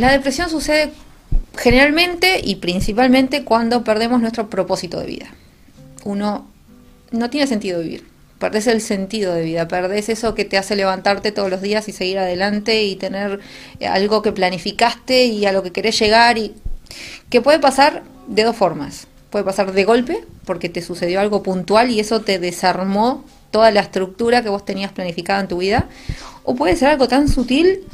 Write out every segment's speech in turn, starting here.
La depresión sucede generalmente y principalmente cuando perdemos nuestro propósito de vida. Uno no tiene sentido vivir. Perdés el sentido de vida, perdés eso que te hace levantarte todos los días y seguir adelante y tener algo que planificaste y a lo que querés llegar y que puede pasar de dos formas. Puede pasar de golpe, porque te sucedió algo puntual y eso te desarmó toda la estructura que vos tenías planificada en tu vida. O puede ser algo tan sutil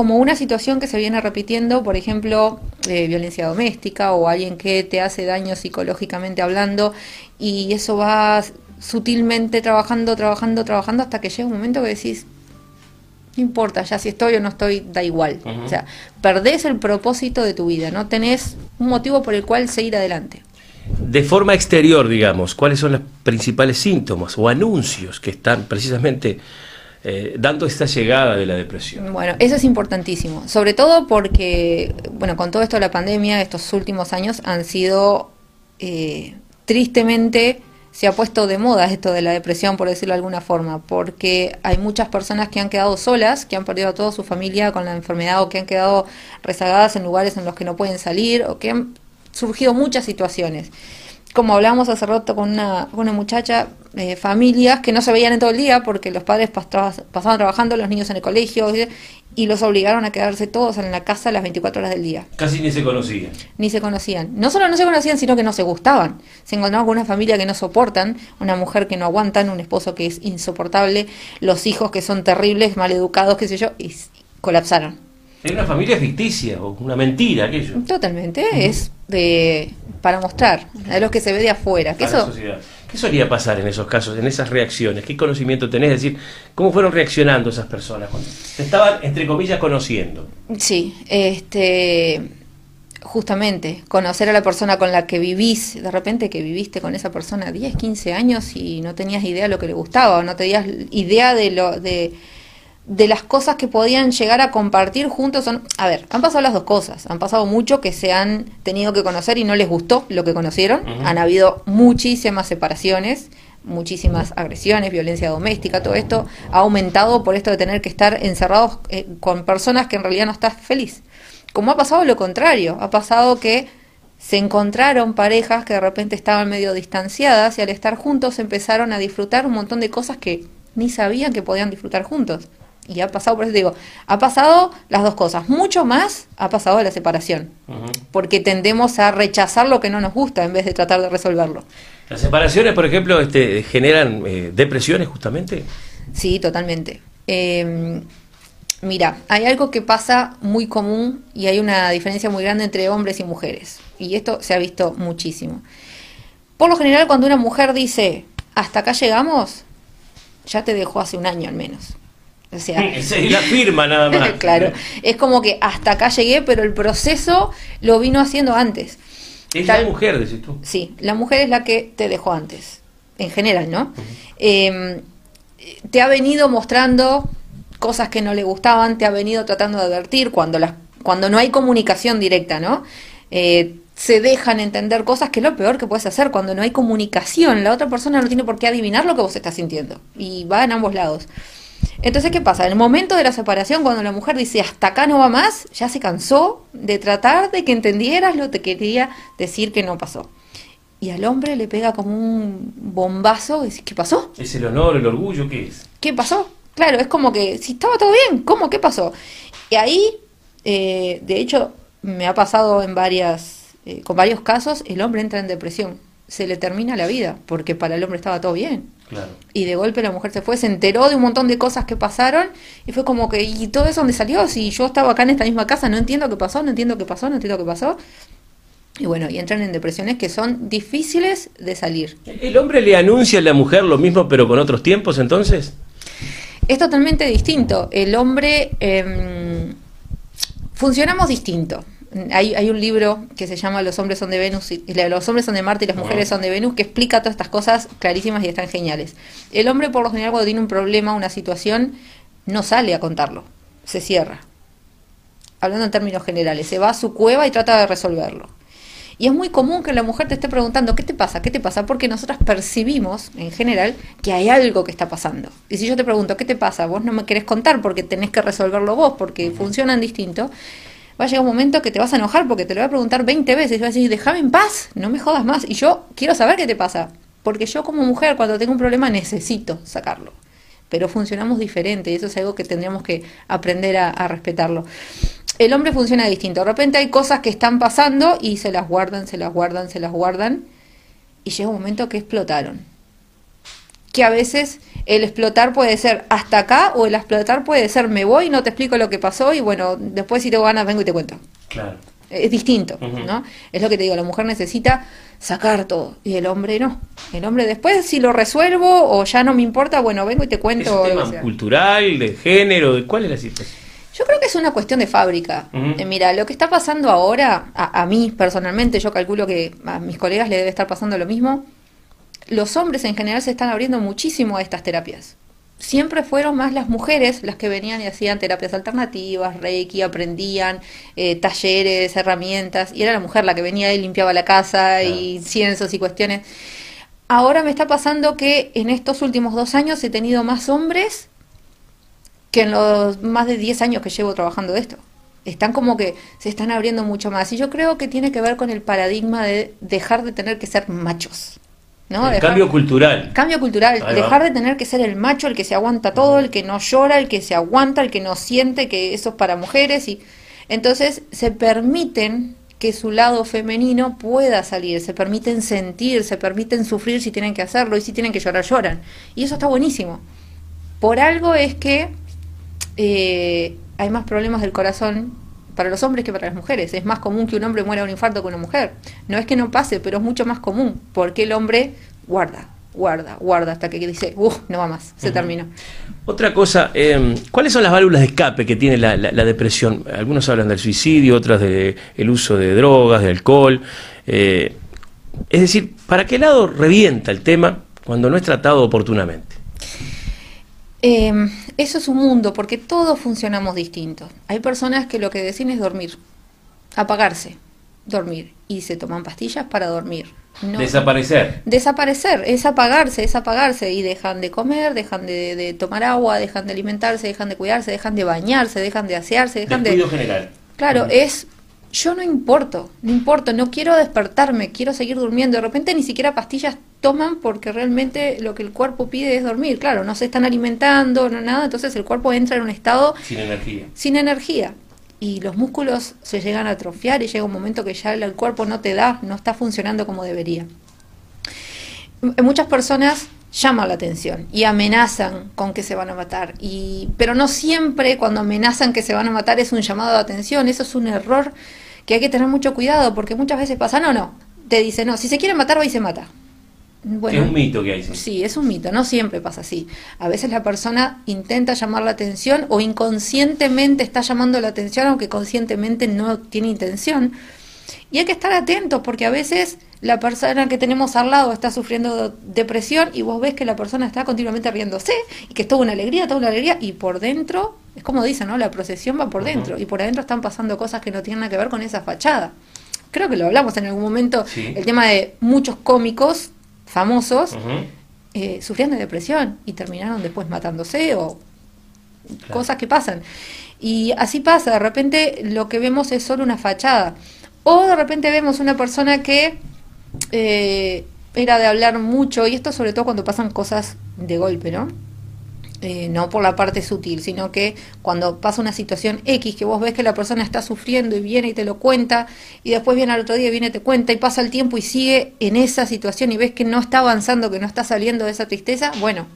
como una situación que se viene repitiendo, por ejemplo, eh, violencia doméstica o alguien que te hace daño psicológicamente hablando y eso va sutilmente trabajando, trabajando, trabajando hasta que llega un momento que decís, no importa, ya si estoy o no estoy, da igual. O sea, perdés el propósito de tu vida, no tenés un motivo por el cual seguir adelante. De forma exterior, digamos, ¿cuáles son los principales síntomas o anuncios que están precisamente eh, dando esta llegada de la depresión? Bueno, eso es importantísimo, sobre todo porque, bueno, con todo esto de la pandemia, estos últimos años han sido eh, tristemente se ha puesto de moda esto de la depresión, por decirlo de alguna forma, porque hay muchas personas que han quedado solas, que han perdido a toda su familia con la enfermedad o que han quedado rezagadas en lugares en los que no pueden salir o que han surgido muchas situaciones. Como hablábamos hace rato con una, una muchacha, eh, familias que no se veían en todo el día porque los padres pasaban trabajando, los niños en el colegio, y los obligaron a quedarse todos en la casa las 24 horas del día. Casi ni se conocían. Ni se conocían. No solo no se conocían, sino que no se gustaban. Se encontraban con una familia que no soportan, una mujer que no aguantan, un esposo que es insoportable, los hijos que son terribles, maleducados, qué sé yo, y colapsaron. Es una familia ficticia o una mentira aquello. Totalmente, es de para mostrar, a los que se ve de afuera. Que eso, ¿Qué solía pasar en esos casos, en esas reacciones? ¿Qué conocimiento tenés? Es decir, ¿cómo fueron reaccionando esas personas cuando se estaban, entre comillas, conociendo? Sí, este, justamente, conocer a la persona con la que vivís, de repente que viviste con esa persona 10, 15 años y no tenías idea de lo que le gustaba, o no tenías idea de lo de de las cosas que podían llegar a compartir juntos son, a ver, han pasado las dos cosas, han pasado mucho que se han tenido que conocer y no les gustó lo que conocieron, han habido muchísimas separaciones, muchísimas agresiones, violencia doméstica, todo esto ha aumentado por esto de tener que estar encerrados eh, con personas que en realidad no estás feliz. Como ha pasado lo contrario, ha pasado que se encontraron parejas que de repente estaban medio distanciadas y al estar juntos empezaron a disfrutar un montón de cosas que ni sabían que podían disfrutar juntos y ha pasado, por eso te digo, ha pasado las dos cosas. Mucho más ha pasado la separación, porque tendemos a rechazar lo que no nos gusta en vez de tratar de resolverlo. ¿Las separaciones, por ejemplo, este, generan eh, depresiones justamente? Sí, totalmente. Em, mira, hay algo que pasa muy común y hay una diferencia muy grande entre hombres y mujeres. Y esto se ha visto muchísimo. Por lo general, cuando una mujer dice, hasta acá llegamos, ya te dejó hace un año al menos. O sea, la firma nada más. claro, es como que hasta acá llegué, pero el proceso lo vino haciendo antes. Es la mujer, decís tú. Sí, la mujer es la que te dejó antes, en general, ¿no? Em, te ha venido mostrando cosas que no le gustaban, te ha venido tratando de advertir cuando, las, cuando no hay comunicación directa, ¿no? Eh, se dejan entender cosas que es lo peor que puedes hacer cuando no hay comunicación. La otra persona no tiene por qué adivinar lo que vos estás sintiendo. Y va en ambos lados. Entonces, ¿qué pasa? En el momento de la separación, cuando la mujer dice hasta acá no va más, ya se cansó de tratar de que entendieras lo que quería decir que no pasó. Y al hombre le pega como un bombazo, ¿qué pasó? ¿Es el honor, el orgullo? ¿Qué es? ¿Qué pasó? Claro, es como que, si estaba todo bien, ¿cómo? ¿Qué pasó? Y ahí, eh, de hecho, me ha pasado en varias, eh, con varios casos, el hombre entra en depresión se le termina la vida, porque para el hombre estaba todo bien. Y de golpe la mujer se fue, se enteró de un montón de cosas que pasaron y fue como que, ¿y todo eso dónde salió? Si yo estaba acá en esta misma casa, no entiendo qué pasó, no entiendo qué pasó, no entiendo qué pasó. Y bueno, y entran en depresiones que son difíciles de salir. ¿El hombre le anuncia a la mujer lo mismo pero con otros tiempos entonces? Es totalmente distinto. El hombre... Em, funcionamos distinto. Hay, hay, un libro que se llama Los hombres son de Venus, y, los hombres son de Marte y las mujeres son de Venus, que explica todas estas cosas clarísimas y están geniales. El hombre, por lo general, cuando tiene un problema, una situación, no sale a contarlo, se cierra. Hablando en términos generales, se va a su cueva y trata de resolverlo. Y es muy común que la mujer te esté preguntando, ¿qué te pasa? ¿Qué te pasa? Porque nosotras percibimos, en general, que hay algo que está pasando. Y si yo te pregunto, ¿qué te pasa? Vos no me querés contar porque tenés que resolverlo vos, porque funcionan distinto va a llegar un momento que te vas a enojar porque te lo voy a preguntar 20 veces y vas a decir, déjame en paz, no me jodas más. Y yo quiero saber qué te pasa, porque yo como mujer cuando tengo un problema necesito sacarlo. Pero funcionamos diferente y eso es algo que tendríamos que aprender a, a respetarlo el hombre funciona distinto. De repente hay cosas que están pasando y se las guardan, se las guardan, se las guardan y llega un momento que explotaron. Que a veces el explotar puede ser hasta acá o el explotar puede ser me voy, no te explico lo que pasó y bueno, después si tengo ganas vengo y te cuento. Claro. Es distinto, ¿no? Es lo que te digo, la mujer necesita sacar todo y el hombre no. El hombre después si lo resuelvo o ya no me importa, bueno, vengo y te cuento. ¿Es un tema cultural, de género? ¿de ¿Cuál es la situación? Yo creo que es una cuestión de fábrica. Eh, mira, lo que está pasando ahora, a, mí personalmente, yo calculo que a mis colegas le debe estar pasando lo mismo. Los hombres en general se están abriendo muchísimo a estas terapias. Siempre fueron más las mujeres las que venían y hacían terapias alternativas, reiki, aprendían eh, talleres, herramientas, y era la mujer la que venía y limpiaba la casa y cienzos y cuestiones. Ahora me está pasando que en estos últimos dos años he tenido más hombres que en los más de 10 años que llevo trabajando esto. Están como que se están abriendo mucho más. Y yo creo que tiene que ver con el paradigma de dejar de tener que ser machos. ¿No? El cambio cultural. Cambio cultural. dejar de tener que ser el macho, el que se aguanta todo, el que no llora, el que se aguanta, el que no siente que eso es para mujeres. y Entonces se permiten que su lado femenino pueda salir, se permiten sentir, se permiten sufrir si tienen que hacerlo y si tienen que llorar, lloran. Y eso está buenísimo. Por algo es que eh, hay más problemas del corazón para los hombres que para las mujeres. Es más común que un hombre muera de un infarto que una mujer. No es que no pase, pero es mucho más común, porque el hombre guarda, guarda, guarda, hasta que dice, uff, no va más, se terminó. Otra cosa, em, ¿cuáles son las válvulas de escape que tiene la, depresión? Algunos hablan del suicidio, otros del uso de drogas, de alcohol. Eh, es decir, ¿para qué lado revienta el tema cuando no es tratado oportunamente? Em, eso es un mundo, porque todos funcionamos distintos. Hay personas que lo que deciden es dormir, apagarse, dormir, y se toman pastillas para dormir. desaparecer. Desaparecer, es apagarse, es apagarse, y dejan de comer, dejan de, tomar agua, dejan de alimentarse, dejan de cuidarse, dejan de bañarse, dejan de asearse, dejan de... general. Claro, es yo no importo, no importo, no quiero despertarme, quiero seguir durmiendo. De repente ni siquiera pastillas toman porque realmente lo que el cuerpo pide es dormir. Claro, no se están alimentando, no nada, entonces el cuerpo entra en un estado sin energía. Sin energía. Y los músculos se llegan a atrofiar y llega un momento que ya el cuerpo no te da, no está funcionando como debería. Muchas personas llaman la atención y amenazan con que se van a matar. Y, pero no siempre cuando amenazan que se van a matar es un llamado de atención, eso es un error que hay que tener mucho cuidado porque muchas veces pasa, no, no, te dice, no, si se quiere matar va y se mata. Bueno, es un mito que hay. Sí. sí, es un mito, no siempre pasa así. A veces la persona intenta llamar la atención o inconscientemente está llamando la atención aunque conscientemente no tiene intención. Y hay que estar atentos porque a veces la persona que tenemos al lado está sufriendo depresión y vos ves que la persona está continuamente riéndose y que es toda una alegría, toda una alegría y por dentro, es como dicen, ¿no? La procesión va por dentro y por adentro están pasando cosas que no tienen nada que ver con esa fachada. Creo que lo hablamos en algún momento, el tema de muchos cómicos famosos eh, sufrían de depresión y terminaron después matándose o cosas que pasan. Y así pasa, de repente lo que vemos es solo una fachada. O de repente vemos una persona que eh, era de hablar mucho, y esto sobre todo cuando pasan cosas de golpe, ¿no? Eh, no por la parte sutil, sino que cuando pasa una situación X, que vos ves que la persona está sufriendo y viene y te lo cuenta, y después viene al otro día, y viene y te cuenta, y pasa el tiempo y sigue en esa situación y ves que no está avanzando, que no está saliendo de esa tristeza, bueno,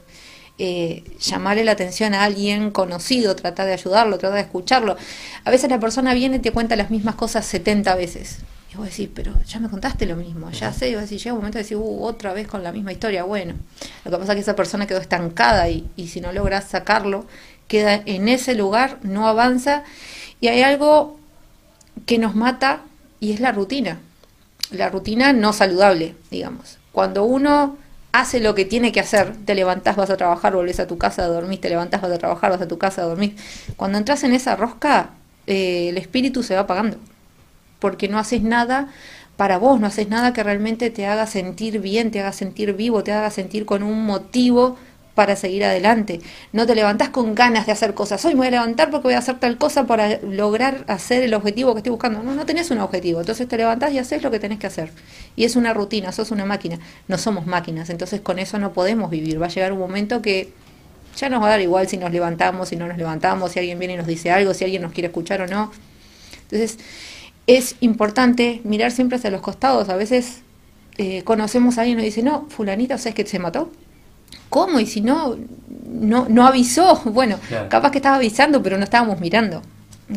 eh, llamarle la atención a alguien conocido, tratar de ayudarlo, tratar de escucharlo. A veces la persona viene y te cuenta las mismas cosas 70 veces. Y vos decís, pero ya me contaste lo mismo, ya sé, y vos decís, llega un momento de decir, uh, otra vez con la misma historia, bueno, lo que pasa es que esa persona quedó estancada y, si no logras sacarlo, queda en ese lugar, no avanza, y hay algo que nos mata y es la rutina, la rutina no saludable, digamos. Cuando uno hace lo que tiene que hacer, te levantás, vas a trabajar, volvés a tu casa, dormís, te levantás, vas a trabajar, vas a tu casa, dormís. Cuando entras en esa rosca, eh, el espíritu se va apagando porque no haces nada para vos, no haces nada que realmente te haga sentir bien, te haga sentir vivo, te haga sentir con un motivo para seguir adelante. No te levantás con ganas de hacer cosas. Hoy me voy a levantar porque voy a hacer tal cosa para lograr hacer el objetivo que estoy buscando. No, no tenés un objetivo. Entonces te levantás y haces lo que tenés que hacer. Y es una rutina, sos una máquina. No somos máquinas. Entonces con eso no podemos vivir. Va a llegar un momento que ya nos va a dar igual si nos levantamos, si no nos levantamos, si alguien viene y nos dice algo, si alguien nos quiere escuchar o no. Entonces es importante mirar siempre hacia los costados. A veces eh, conocemos a alguien y nos dice, no, fulanita, ¿sabes que se mató? ¿Cómo? Y si no, no, no avisó. Bueno, capaz que estaba avisando, pero no estábamos mirando.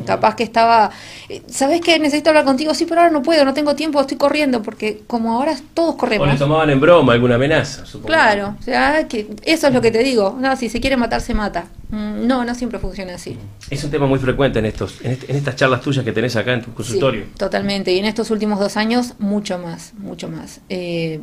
Capaz que estaba, eh, ¿sabes qué? Necesito hablar contigo, sí, pero ahora no puedo, no tengo tiempo, estoy corriendo, porque como ahora todos corremos. O le tomaban en broma alguna amenaza, supongo. Claro, o sea, que eso es lo que te digo. No, si se quiere matar, se mata. Mm, no, no siempre funciona así. Es un tema muy frecuente en estos, en, estas charlas tuyas que tenés acá en tu consultorio. totalmente, y en estos últimos dos años, mucho más, mucho más. Eh,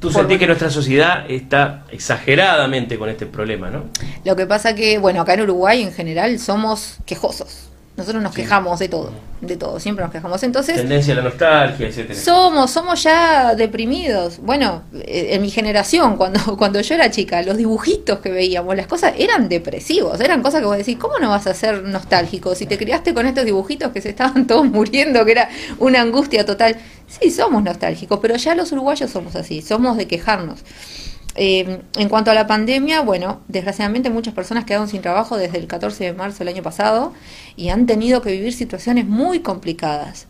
Tú sentís que nuestra sociedad está exageradamente con este problema, ¿no? Lo que pasa que, bueno, acá en Uruguay en general somos quejosos. Nosotros nos quejamos de todo, de todo, siempre nos quejamos. Entonces, tendencia a la nostalgia, etcétera. Somos, somos ya deprimidos. Bueno, eh, en mi generación, cuando, cuando yo era chica, los dibujitos que veíamos, las cosas eran depresivos, eran cosas que vos decís, ¿cómo no vas a ser nostálgico si te criaste con estos dibujitos que se estaban todos muriendo, que era una angustia total? Sí, somos nostálgicos, pero ya los uruguayos somos así, somos de quejarnos. Eh, en cuanto a la pandemia, bueno, desgraciadamente muchas personas quedaron sin trabajo desde el 14 de marzo del año pasado y han tenido que vivir situaciones muy complicadas.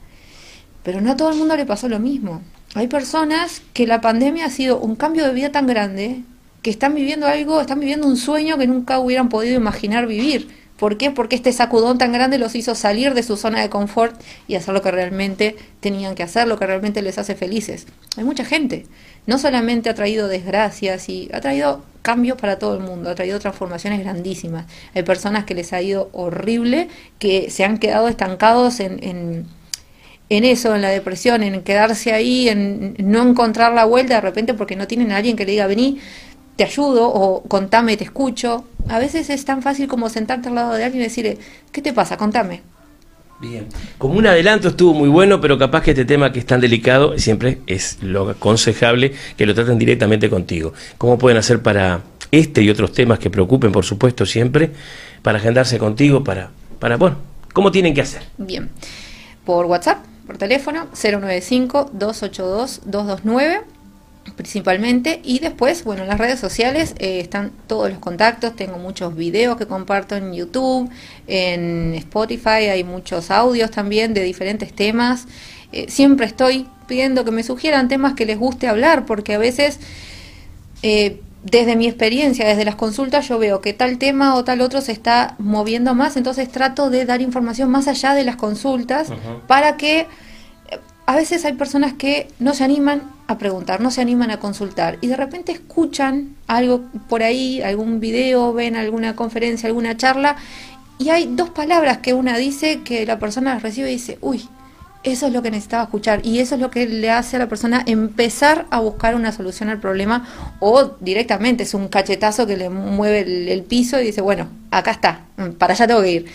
Pero no a todo el mundo le pasó lo mismo. Hay personas que la pandemia ha sido un cambio de vida tan grande que están viviendo algo, están viviendo un sueño que nunca hubieran podido imaginar vivir. ¿Por qué? Porque este sacudón tan grande los hizo salir de su zona de confort y hacer lo que realmente tenían que hacer, lo que realmente les hace felices. Hay mucha gente. No solamente ha traído desgracias y ha traído cambios para todo el mundo, ha traído transformaciones grandísimas. Hay personas que les ha ido horrible, que se han quedado estancados en, en, en eso, en la depresión, en quedarse ahí, en no encontrar la vuelta de repente porque no tienen a alguien que le diga, vení, te ayudo o contame, te escucho. A veces es tan fácil como sentarte al lado de alguien y decirle, ¿qué te pasa? Contame. Bien. Como un adelanto estuvo muy bueno, pero capaz que este tema que es tan delicado siempre es lo aconsejable que lo traten directamente contigo. ¿Cómo pueden hacer para este y otros temas que preocupen, por supuesto, siempre, para agendarse contigo, para, para bueno, ¿cómo tienen que hacer? Bien. Por WhatsApp, por teléfono, 095-282-229 principalmente. Y después bueno en las redes sociales eh, están todos los contactos. Tengo muchos videos que comparto en YouTube en Spotify. Hay muchos audios también de diferentes temas. Eh, siempre estoy pidiendo que me sugieran temas que les guste hablar porque a veces eh, desde mi experiencia, desde las consultas, yo veo que tal tema o tal otro se está moviendo más, entonces trato de dar información más allá de las consultas para que a veces hay personas que no se animan a preguntar, no se animan a consultar y de repente escuchan algo por ahí, algún video, ven alguna conferencia, alguna charla y hay dos palabras que una dice que la persona recibe y dice, uy, eso es lo que necesitaba escuchar y eso es lo que le hace a la persona empezar a buscar una solución al problema o directamente es un cachetazo que le mueve el, el piso y dice, bueno, acá está, para allá tengo que ir.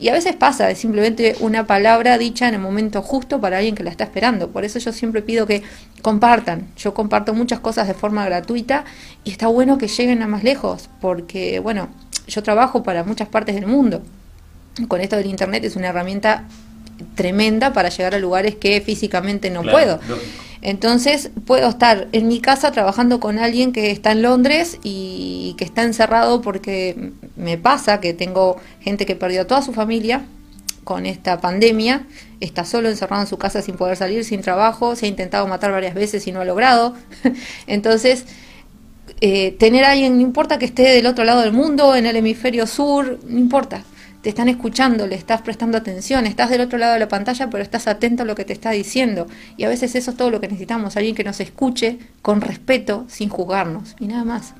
Y a veces pasa, es simplemente una palabra dicha en el momento justo para alguien que la está esperando. Por eso yo siempre pido que compartan. Yo comparto muchas cosas de forma gratuita y está bueno que lleguen a más lejos, porque bueno, yo trabajo para muchas partes del mundo. Con esto del Internet es una herramienta tremenda para llegar a lugares que físicamente no puedo. Entonces puedo estar en mi casa trabajando con alguien que está en Londres y que está encerrado porque me pasa que tengo gente que perdió toda su familia con esta pandemia, está solo encerrado en su casa sin poder salir, sin trabajo, se ha intentado matar varias veces y no ha logrado. Entonces, eh, tener a alguien, no importa que esté del otro lado del mundo, en el hemisferio sur, no importa te están escuchando, le estás prestando atención, estás del otro lado de la pantalla, pero estás atento a lo que te está diciendo. Y a veces eso es todo lo que necesitamos, alguien que nos escuche con respeto, sin juzgarnos, y nada más.